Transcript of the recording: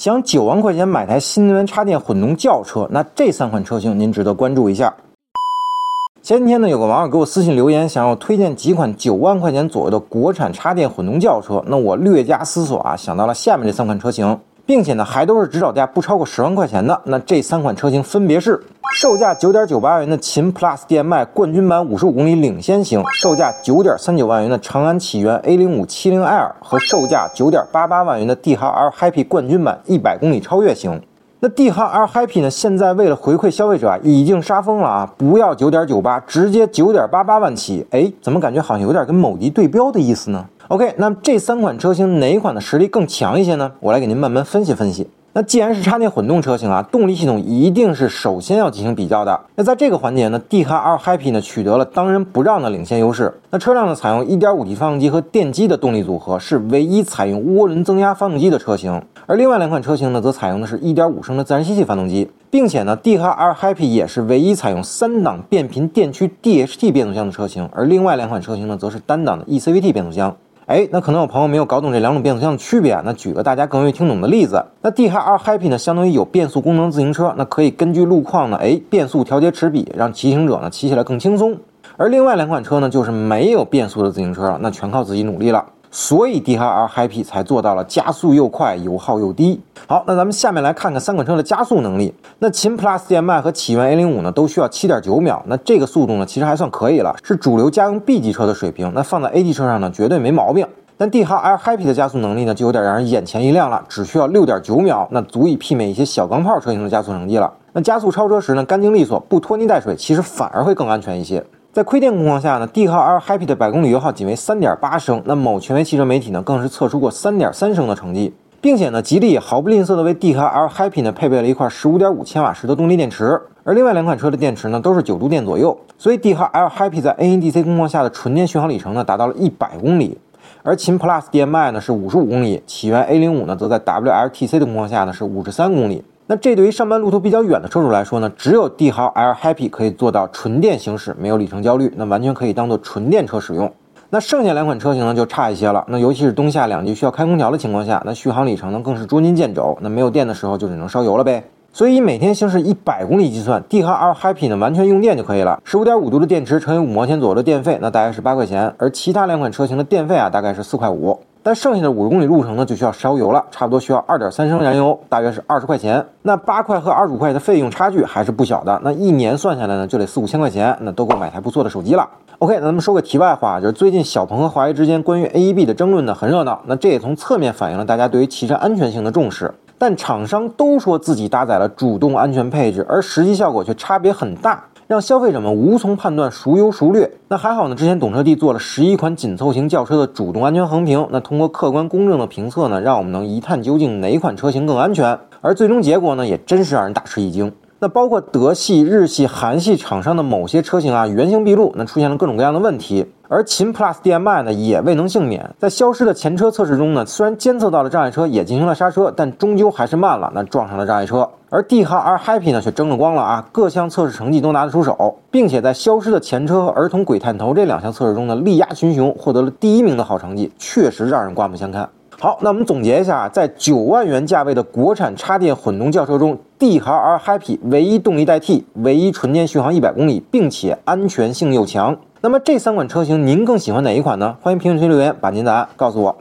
想九万块钱买台新能源插电混动轿车，那这三款车型您值得关注一下。前几天呢，有个网友给我私信留言，想要推荐几款九万块钱左右的国产插电混动轿车。那我略加思索啊，想到了下面这三款车型，并且呢，还都是指导价不超过十万块钱的。那这三款车型分别是：售价九点九八万元的秦 PLUS DM-i 冠军版五十五公里领先型，售价九点三九万元的长安启源 A 零五七零 L 和售价九点八八万元的帝豪 L Happy 冠军版一百公里超越型。那帝豪 L Happy 呢？现在为了回馈消费者啊，已经杀疯了啊！不要九点九八，直接九点八八万起。哎，怎么感觉好像有点跟某迪对标的意思呢？OK，那么这三款车型哪款的实力更强一些呢？我来给您慢慢分析分析。那既然是插电混动车型啊，动力系统一定是首先要进行比较的。那在这个环节呢，帝豪 L Happy 呢取得了当仁不让的领先优势。那车辆呢采用 1.5T 发动机和电机的动力组合，是唯一采用涡轮增压发动机的车型。而另外两款车型呢，则采用的是一点五升的自然吸气发动机，并且呢，帝豪 L Happy 也是唯一采用三档变频电驱 DHT 变速箱的车型。而另外两款车型呢，则是单档的 eCVT 变速箱。哎，那可能有朋友没有搞懂这两种变速箱的区别。那举个大家更容易听懂的例子，那 D H R Happy 呢，相当于有变速功能自行车，那可以根据路况呢，哎，变速调节齿比，让骑行者呢骑起来更轻松。而另外两款车呢，就是没有变速的自行车了，那全靠自己努力了。所以帝豪 L Happy 才做到了加速又快，油耗又低。好，那咱们下面来看看三款车的加速能力。那秦 Plus DM-i 和启源 A 零五呢，都需要七点九秒。那这个速度呢，其实还算可以了，是主流家用 B 级车的水平。那放在 A 级车上呢，绝对没毛病。但帝豪 L Happy 的加速能力呢，就有点让人眼前一亮了，只需要六点九秒，那足以媲美一些小钢炮车型的加速成绩了。那加速超车时呢，干净利索，不拖泥带水，其实反而会更安全一些。在亏电工况下呢，帝豪 L Happy 的百公里油耗仅为三点八升。那某权威汽车媒体呢，更是测出过三点三升的成绩，并且呢，吉利也毫不吝啬的为帝豪 L Happy 呢配备了一块十五点五千瓦时的动力电池，而另外两款车的电池呢都是九度电左右，所以帝豪 L Happy 在 NEDC 工况下的纯电续航里程呢达到了一百公里，而秦 Plus DM-i 呢是五十五公里，启源 A 零五呢则在 WLTC 的工况下呢是五十三公里。那这对于上班路途比较远的车主来说呢，只有帝豪 L Happy 可以做到纯电行驶，没有里程焦虑，那完全可以当做纯电车使用。那剩下两款车型呢就差一些了，那尤其是冬夏两季需要开空调的情况下，那续航里程呢更是捉襟见肘，那没有电的时候就只能烧油了呗。所以每天行驶一百公里计算，帝豪 L Happy 呢完全用电就可以了，十五点五度的电池乘以五毛钱左右的电费，那大概是八块钱，而其他两款车型的电费啊大概是四块五。但剩下的五十公里路程呢，就需要烧油了，差不多需要二点三升燃油，大约是二十块钱。那八块和二十五块的费用差距还是不小的。那一年算下来呢，就得四五千块钱，那都够买台不错的手机了。OK，那咱们说个题外话，就是最近小鹏和华为之间关于 AEB 的争论呢很热闹，那这也从侧面反映了大家对于汽车安全性的重视。但厂商都说自己搭载了主动安全配置，而实际效果却差别很大。让消费者们无从判断孰优孰劣。那还好呢，之前懂车帝做了十一款紧凑型轿车的主动安全横评，那通过客观公正的评测呢，让我们能一探究竟哪款车型更安全。而最终结果呢，也真是让人大吃一惊。那包括德系、日系、韩系厂商的某些车型啊，原形毕露，那出现了各种各样的问题。而秦 Plus DM-i 呢，也未能幸免。在消失的前车测试中呢，虽然监测到了障碍车，也进行了刹车，但终究还是慢了，那撞上了障碍车。而帝豪 R Happy 呢，却争了光了啊，各项测试成绩都拿得出手，并且在消失的前车和儿童鬼探头这两项测试中呢，力压群雄，获得了第一名的好成绩，确实让人刮目相看。好，那我们总结一下啊，在九万元价位的国产插电混动轿车中，帝豪 R Happy 唯一动力代替，唯一纯电续航一百公里，并且安全性又强。那么这三款车型您更喜欢哪一款呢？欢迎评论区留言，把您答案告诉我。